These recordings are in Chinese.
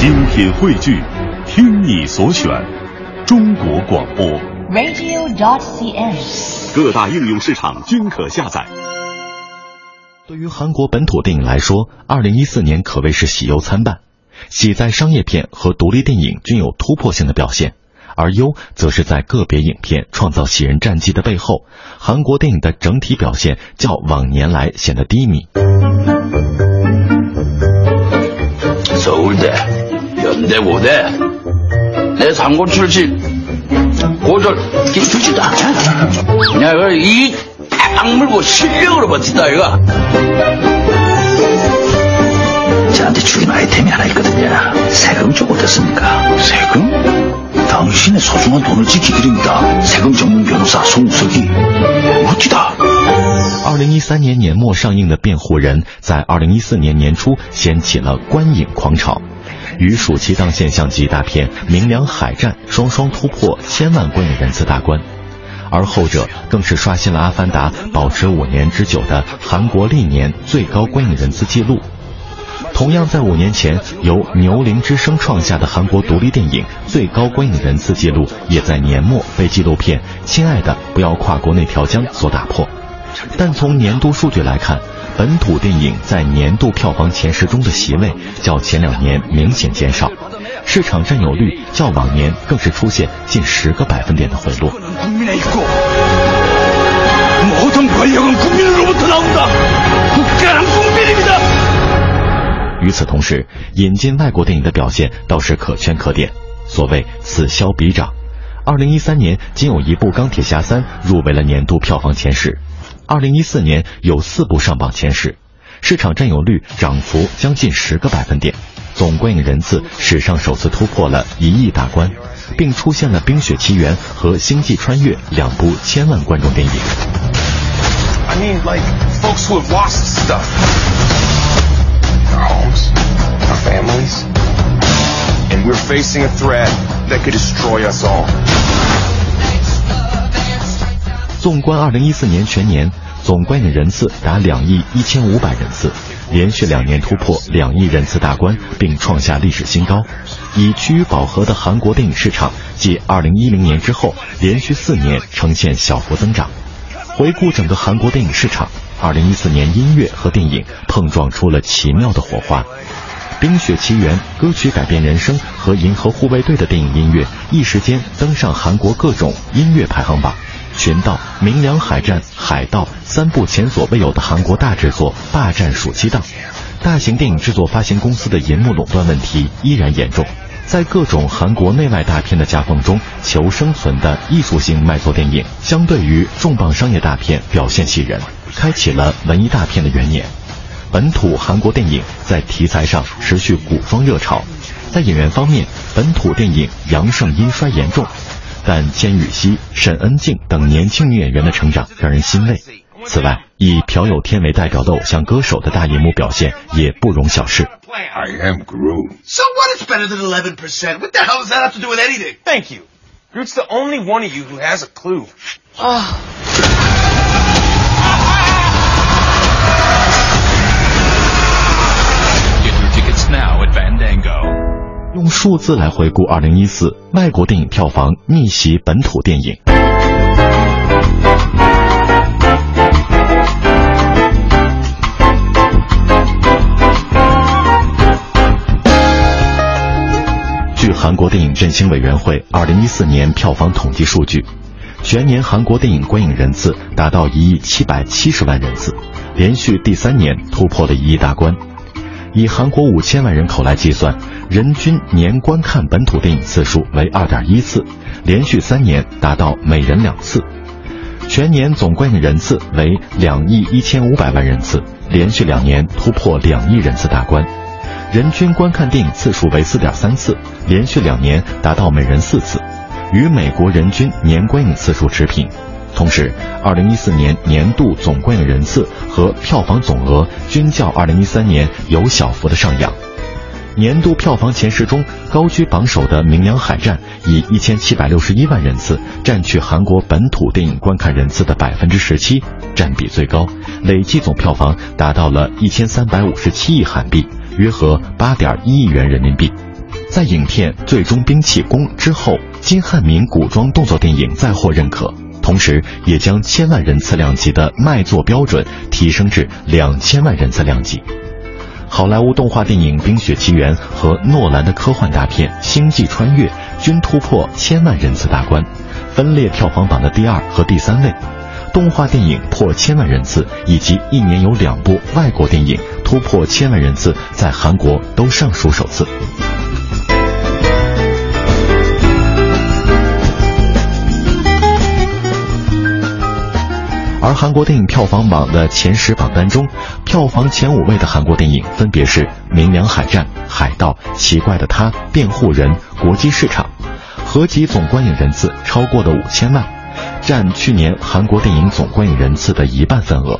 精品汇聚，听你所选，中国广播。radio.dot.cn，。各大应用市场均可下载。对于韩国本土电影来说，二零一四年可谓是喜忧参半，喜在商业片和独立电影均有突破性的表现，而忧则是在个别影片创造喜人战绩的背后，韩国电影的整体表现较往年来显得低迷。서울 대, 연대고대, 내 상고 출신, 고졸 기출지도 않아. 내가 이 악물고 실력으로 버틴다, 이가. 저한테 죽인 아이템이 하나 있거든요. 세금 좀 어떻습니까? 세금? 당신의 소중한 돈을 지키드립니다. 세금 전문 변호사 송석이. 멋지다. 二零一三年年末上映的《辩护人》在二零一四年年初掀起了观影狂潮， 与暑期档现象级大片《明良海战》双双突破千万观影人次大关，而后者更是刷新了《阿凡达》保持五年之久的韩国历年最高观影人次纪录。同样在五年前由《牛铃之声》创下的韩国独立电影最高观影人次纪录，也在年末被纪录片《亲爱的，不要跨过那条江》所打破。但从年度数据来看，本土电影在年度票房前十中的席位较前两年明显减少市场占有率较往年更是出现近十个百分点的回落。与此同时引进外国电影的表现倒是可圈可点所谓此消彼长。二零一三年仅有一部钢铁侠三入围了年度票房前十二零一四年有四部上榜前十，市场占有率涨幅将近十个百分点，总观影人次史上首次突破了一亿大关，并出现了《冰雪奇缘》和《星际穿越》两部千万观众电影。I mean, like, folks who have lost stuff. Our homes, our families. And we're facing a threat that could destroy us all. 纵观二零一四年全年，总观影人次达两亿一千五百人次，连续两年突破两亿人次大关，并创下历史新高。已趋于饱和的韩国电影市场，继二零一零年之后，连续四年呈现小幅增长。回顾整个韩国电影市场，二零一四年音乐和电影碰撞出了奇妙的火花。《冰雪奇缘》歌曲改变人生和《银河护卫队》的电影音乐一时间登上韩国各种音乐排行榜。《寻道》《明良海战》《海盗》三部前所未有的韩国大制作霸占暑期档，大型电影制作发行公司的银幕垄断问题依然严重。在各种韩国内外大片的夹缝中求生存的艺术性卖座电影，相对于重磅商业大片表现喜人，开启了文艺大片的元年。本土韩国电影在题材上持续古风热潮，在演员方面，本土电影阳盛阴衰严重，但千羽熙、沈恩静等年轻女演员的成长让人欣慰。此外，以朴有天为代表的偶像歌手的大荧幕表现也不容小视。I am Groot. So what? It's better than eleven percent? What the hell does that have to do with anything? Thank you. Groot's the only one of you who has a clue. Get 用数字来回顾2014外国电影票房逆袭本土电影。据韩国电影振兴委员会2014年票房统计数据，全年韩国电影观影人次达到一亿七百七十万人次，连续第三年突破了一亿大关。以韩国五千万人口来计算，人均年观看本土电影次数为二点一次，连续三年达到每人两次。全年总观影人次为两亿一千五百万人次，连续两年突破两亿人次大关。人均观看电影次数为四点三次，连续两年达到每人四次，与美国人均年观影次数持平。同时，二零一四年年度总观影人次和票房总额均较二零一三年有小幅的上扬。年度票房前十中高居榜首的《名扬海战》以一千七百六十一万人次占据韩国本土电影观看人次的百分之十七，占比最高，累计总票房达到了一千三百五十七亿韩币，约合八点一亿元人民币。在影片《最终兵器攻》之后，金汉民古装动作电影再获认可，同时也将千万人次量级的卖座标准提升至两千万人次量级。好莱坞动画电影《冰雪奇缘》和诺兰的科幻大片《星际穿越》均突破千万人次大关，分列票房榜的第二和第三位。动画电影破千万人次，以及一年有两部外国电影突破千万人次，在韩国都尚属首次。而韩国电影票房榜的前十榜单中，票房前五位的韩国电影分别是《明良海战》《海盗》《奇怪的他》《辩护人》《国际市场》，合计总观影人次超过了五千万。占去年韩国电影总观影人次的一半份额，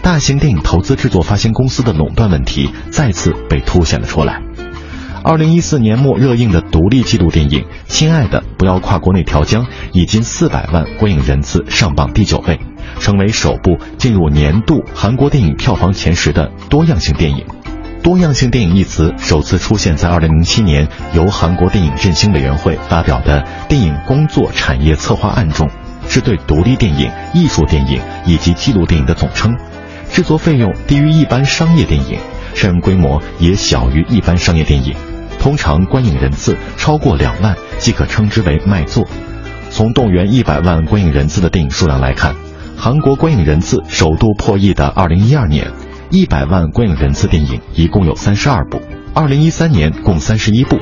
大型电影投资制作发行公司的垄断问题再次被凸显了出来。二零一四年末热映的独立纪录电影《亲爱的，不要跨国内调江》，以近四百万观影人次上榜第九位，成为首部进入年度韩国电影票房前十的多样性电影。多样性电影一词首次出现在二零零七年由韩国电影振兴委员会发表的电影工作产业策划案中。是对独立电影、艺术电影以及纪录电影的总称，制作费用低于一般商业电影，上映规模也小于一般商业电影，通常观影人次超过两万即可称之为卖座。从动员一百万观影人次的电影数量来看，韩国观影人次首度破亿的二零一二年，一百万观影人次电影一共有三十二部，二零一三年共三十一部，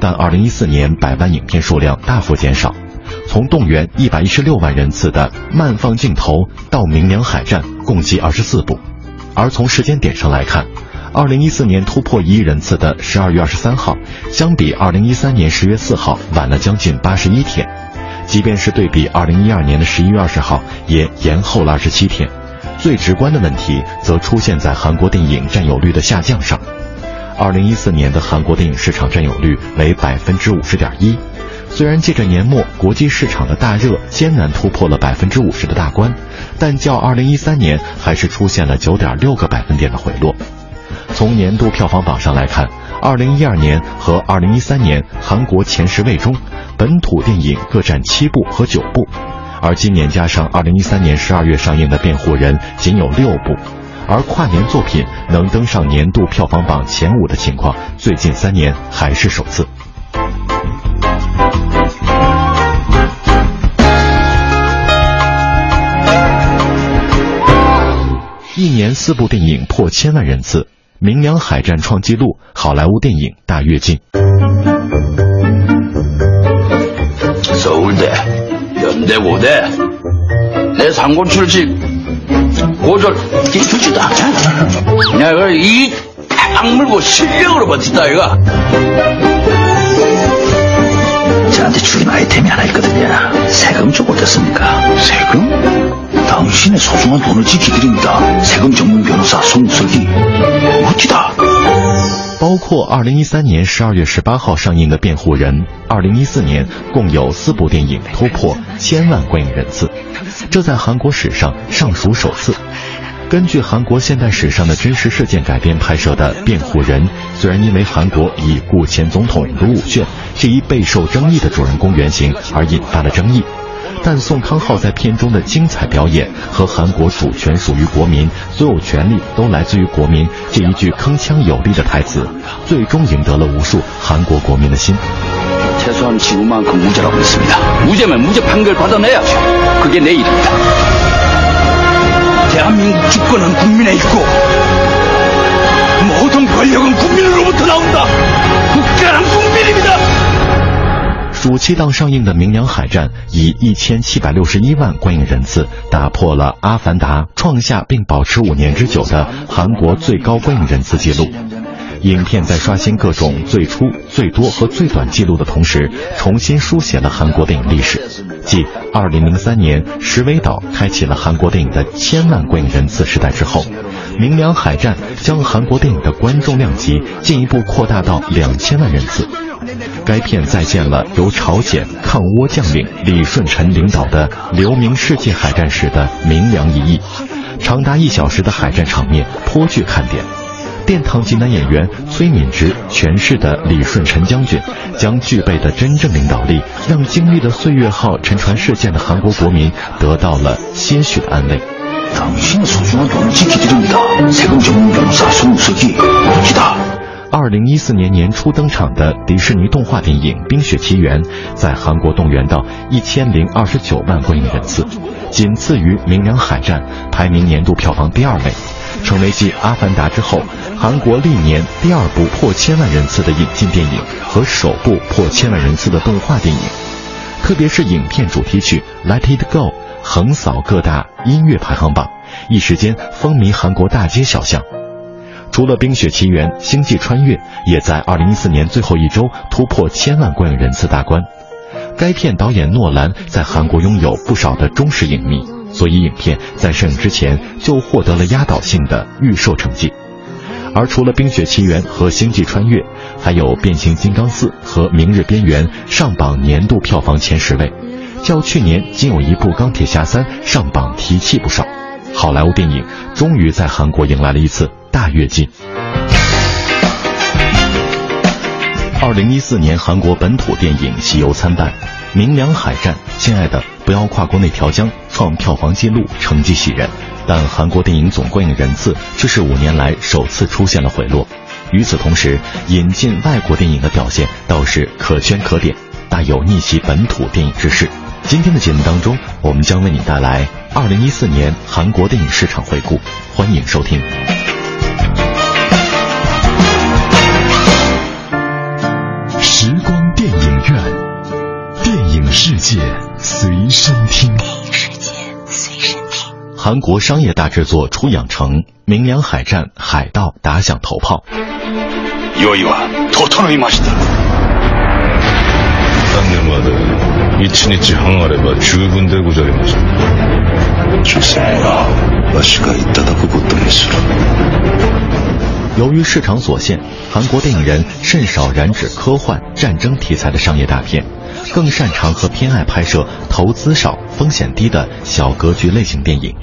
但二零一四年百万影片数量大幅减少。从动员一百一十六万人次的慢放镜头到明良海战，共计二十四部。而从时间点上来看，二零一四年突破一亿人次的十二月二十三号，相比二零一三年十月四号晚了将近八十一天。即便是对比二零一二年的十一月二十号，也延后了二十七天。最直观的问题则出现在韩国电影占有率的下降上。二零一四年的韩国电影市场占有率为百分之五十点一。虽然借着年末国际市场的大热，艰难突破了百分之五十的大关，但较二零一三年还是出现了九点六个百分点的回落。从年度票房榜上来看，二零一二年和二零一三年韩国前十位中，本土电影各占七部和九部，而今年加上二零一三年十二月上映的《辩护人》仅有六部，而跨年作品能登上年度票房榜前五的情况，最近三年还是首次。一年四部电影破千万人次，《明良海战》创纪录，好莱坞电影大跃进。서울대연대고대내상고출신고졸기출지도않아내가이악물고실력으로버틴다이가 저한테 죽인 아이템이 하나 있거든요. 세금 좀 어떻습니까? 세금? 당신의 소중한 돈을 지키드립니다. 세금 전문 변호사 송석이 멋지다. 包括二零一三年十二月十八号上映的《辩护人》，二零一四年共有四部电影突破千万观影人次，这在韩国史上尚属首次。根据韩国现代史上的真实事件改编拍摄的《辩护人》，虽然因为韩国已故前总统卢武铉这一备受争议的主人公原型而引发了争议， 但宋康昊在片中的精彩表演和韩国主权属于国民，所有权利都来自于国民这一句铿锵有力的台词，最终赢得了无数韩国国民的心。최소한지금만큼무죄라고했습니다무죄면무죄판결받아내야죠그게내일입니다 대한민국 주권은 국민에 있고 모든 권력은 국민으로부터 나온다. 국가는 국민입니다. 暑期档上映的《明良海战》以一千七百六十一万观影人次，打破了《阿凡达》创下并保持五年之久的韩国最高观影人次纪录。影片在刷新各种最初、最多和最短记录的同时，重新书写了韩国电影历史。继2003年《石尾岛》开启了韩国电影的千万观影人次时代之后，《明良海战》将韩国电影的观众量级进一步扩大到两千万人次。该片再现了由朝鲜抗倭将领李舜臣领导的留名世界海战史的明良一役，长达一小时的海战场面颇具看点。殿堂级男演员崔敏植诠释的李舜臣将军，将具备的真正领导力，让经历了岁月号沉船事件的韩国国民得到了些许的安慰。二零一四年年初登场的迪士尼动画电影冰雪奇缘在韩国动员到一千零二十九万观影人次仅次于明良海战排名年度票房第二位成为继阿凡达之后韩国历年第二部破千万人次的引进电影和首部破千万人次的动画电影。特别是影片主题曲 let it go 横扫各大音乐排行榜一时间风靡韩国大街小巷。除了《冰雪奇缘》《星际穿越》也在2014年最后一周突破千万观影人次大关。该片导演诺兰在韩国拥有不少的忠实影迷，所以影片在上映之前就获得了压倒性的预售成绩。而除了《冰雪奇缘》和《星际穿越》，还有《变形金刚4》和《明日边缘》上榜年度票房前十位，较去年仅有一部《钢铁侠3》上榜提气不少。好莱坞电影终于在韩国迎来了一次大跃进。二零一四年韩国本土电影喜忧参半，《明良海战》《亲爱的，不要跨过那条江》创票房纪录，成绩喜人，但韩国电影总观影人次却是五年来首次出现了回落。与此同时，引进外国电影的表现倒是可圈可点，大有逆袭本土电影之势。今天的节目当中，我们将为你带来二零一四年韩国电影市场回顾，欢迎收听。时光电影院，电影世界随身听。电影世界随身听。韩国商业大制作《初养成》，明良海战海盗打响头炮。用意は整いました。残念まで一日半あれば十分でござります。由于市场所限，韩国电影人甚少染指科幻战争题材的商业大片，更擅长和偏爱拍摄投资少、风险低的小格局类型电影。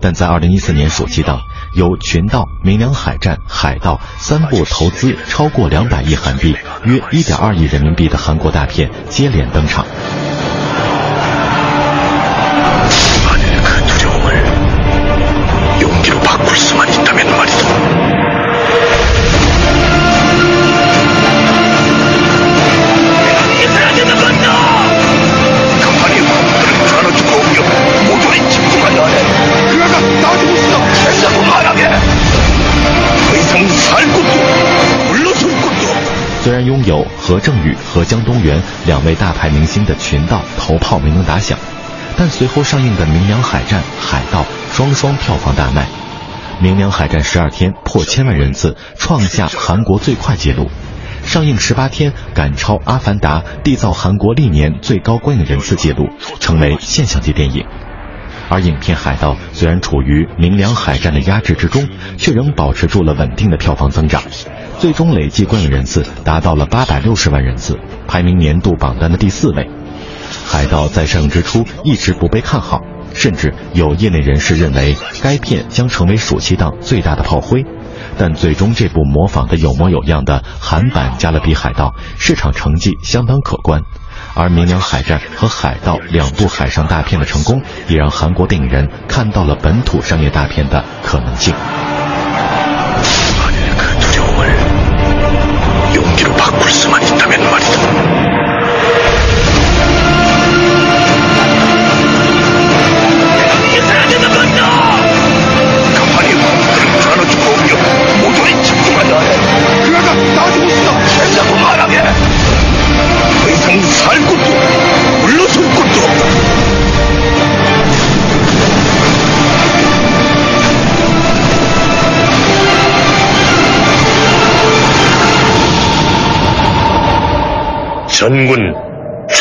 但在2014年，暑期档由《全道》、《明良海战》、《海盗》三部投资超过200亿韩币（约1.2亿人民币）的韩国大片接连登场。만일 그 두려움을 용기로 바꿀 수만 있다면 말이다. 있어야 건다! 간판이 황들을 불안해주고 오며 모조리 집중한다 하네. 그러다 나중에 있어. 계속 말하게. 더 이상 살 곳도 물러설 곳도 虽然拥有何正宇和姜东元两位大牌明星的群盗头炮没能打响，但随后上映的《明良海战》《海盗》 双双票房大卖，《明良海战》十二天破千万人次，创下韩国最快纪录；上映十八天赶超《阿凡达》，缔造韩国历年最高观影人次纪录，成为现象级电影。而影片《海盗》虽然处于《明良海战》的压制之中，却仍保持住了稳定的票房增长，最终累计观影人次达到了八百六十万人次，排名年度榜单的第四位。《海盗》在上映之初一直不被看好，甚至有业内人士认为该片将成为暑期档最大的炮灰。但最终这部模仿的有模有样的韩版《加勒比海盗》市场成绩相当可观。而《明良海战》和《海盗》两部海上大片的成功，也让韩国电影人看到了本土商业大片的可能性。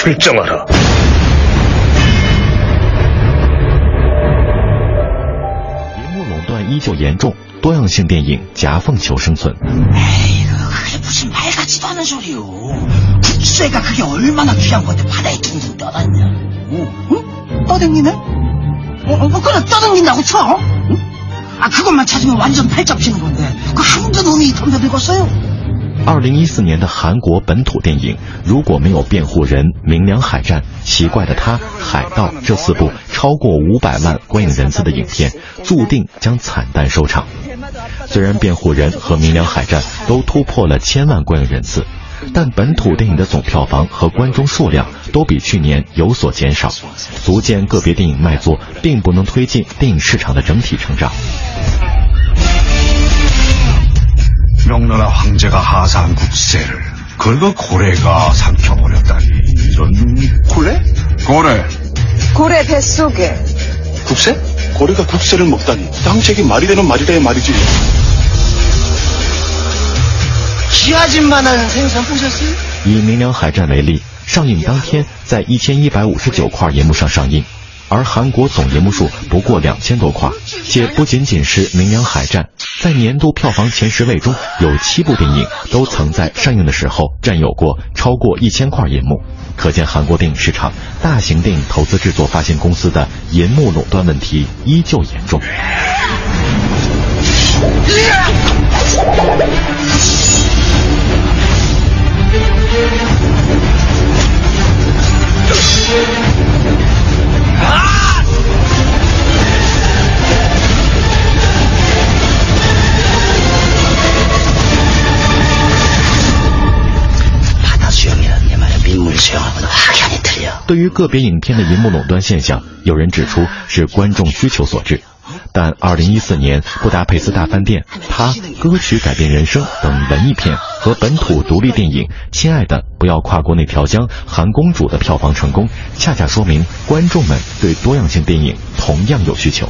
출정하라. 荧幕垄断依旧严重，多样性电影夹缝求生存。 에이그 그게 무슨 말 같지도 않은 소리요. 국세가 그게 얼마나 귀한 건데 바다에 둥둥 떠다니냐. 어? 응? 떠댕기네? 어, 어, 그래 떠댕긴다고 쳐. 응? 아 그것만 찾으면 완전 팔 잡히는 건데 그 한두 놈이 덤벼들겠어요? 二零一四年的韩国本土电影如果没有辩护人明良海战、奇怪的他、海盗这四部超过五百万观影人次的影片，注定将惨淡收场。虽然辩护人和明良海战都突破了千万观影人次，但本土电影的总票房和观众数量都比去年有所减少，足见个别电影卖座并不能推进电影市场的整体成长。 명나라 황제가 하사한 국세를 그걸 고래가 삼켜버렸다니 이런 고래? 고래 고래 뱃속에 국세? 고래가 국세를 먹다니 황제에게 말이 되는 말이래 말이지 기아진만한 생선 보셨어요? 以《明良海战》为例，上映当天在一千一百五十九块银幕上上映， 而韩国总银幕数不过两千多块，且不仅仅是《明良海战》，在年度票房前十位中有七部电影都曾在上映的时候占有过超过一千块银幕，可见韩国电影市场大型电影投资制作发行公司的银幕垄断问题依旧严重。对于个别影片的银幕垄断现象，有人指出是观众需求所致。但2014年《布达佩斯大饭店》、它歌曲改变人生等文艺片和本土独立电影《亲爱的，不要跨过那条江》、《韩公主》的票房成功，恰恰说明观众们对多样性电影同样有需求。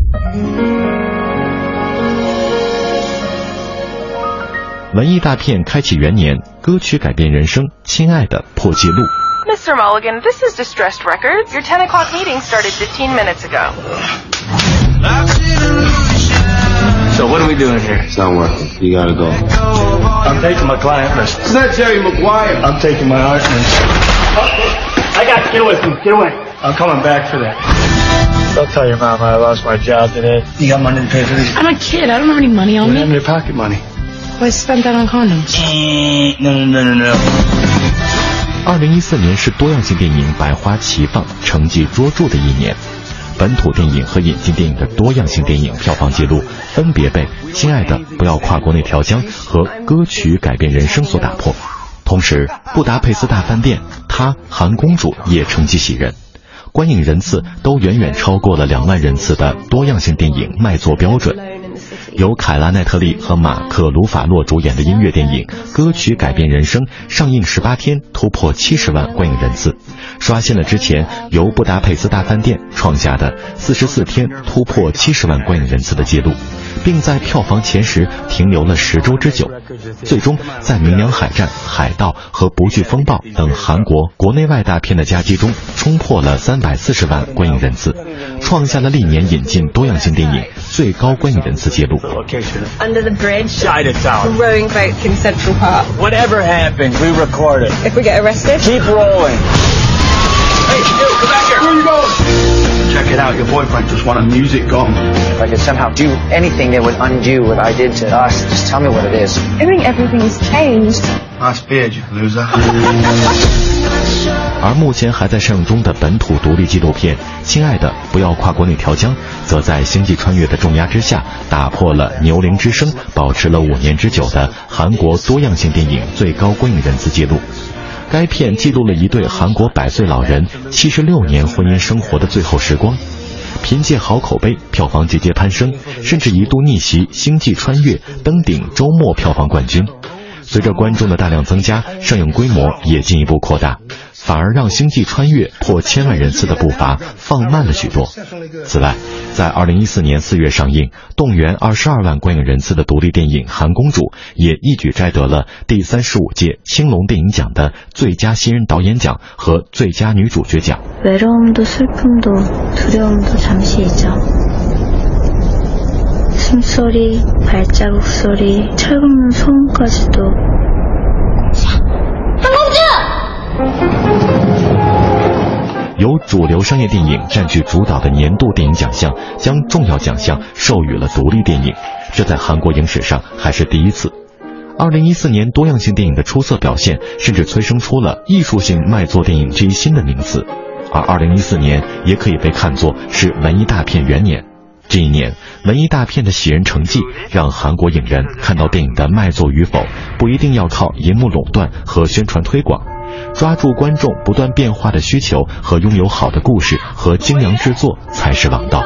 文艺大片开启元年，歌曲改变人生，《亲爱的》破纪录。 Mr. Mulligan, this is Distressed Records. Your 10 o'clock meeting started 15 minutes ago. So what are we doing here? It's not working you gotta go I'm taking my client list. It's not Jerry Maguire I'm taking my art list. I got to get away from Get away. I'm coming back for that. Don't tell your mama I lost my job today. You got money to pay for this? I'm a kid. I don't have any money on What me. happened to your pocket money? 二零一四年是多样性电影百花齐放、成绩卓著的一年，本土电影和引进电影的多样性电影票房纪录分别被《亲爱的，不要跨过那条江》和《歌曲改变人生》所打破。同时，《布达佩斯大饭店》、它《韩公主》也成绩喜人，观影人次都远远超过了两万人次的多样性电影卖座标准。由凯拉奈特利和马克鲁法洛主演的音乐电影《歌曲改变人生》上映十八天突破七十万观影人次，刷新了之前由布达佩斯大饭店创下的四十四天突破七十万观影人次的记录，并在票房前十停留了十周之久。最终在《明良海战》《海盗》和《不惧风暴》等韩国国内外大片的夹击中，冲破了三百四十万观影人次，创下了历年引进多样性电影最高观影人次记录。Under the bridge. Chinatown. Rowing boats in Central Park. Whatever happens, we record it. If we get arrested. Keep rolling. Hey, you, come back here. Where are you going? Check it out your boyfriend just want a music gong If I could somehow do anything that would undo what I did to us, just tell me what it is. I think everything's changed. Nice beard you loser 而目前还在上映中的本土独立纪录片《亲爱的，不要跨过那条江》，则在《星际穿越》的重压之下，打破了《牛铃之声》保持了五年之久的韩国多样性电影最高观影人次记录。该片记录了一对韩国百岁老人七十六年婚姻生活的最后时光，凭借好口碑，票房节节攀升，甚至一度逆袭《星际穿越》登顶周末票房冠军。随着观众的大量增加，上映规模也进一步扩大，反而让《星际穿越》破千万人次的步伐放慢了许多。此外，在2014年4月上映、动员22万观影人次的独立电影《韩公主》也一举摘得了第三十五届青龙电影奖的最佳新人导演奖和最佳女主角奖。 외로움도 슬픔도 두려움도 잠시 잊어. 숨소리, 발자국 소리, 철 긁는 소음까지도. 한공주! 由主流商业电影占据主导的年度电影奖项，将重要奖项授予了独立电影，这在韩国影史上还是第一次。二零一四年多样性电影的出色表现，甚至催生出了艺术性卖座电影这一新的名词。而二零一四年也可以被看作是文艺大片元年。 这一年，文艺大片的喜人成绩，让韩国影人看到电影的卖座与否，不一定要靠银幕垄断和宣传推广，抓住观众不断变化的需求和拥有好的故事和精良制作才是王道。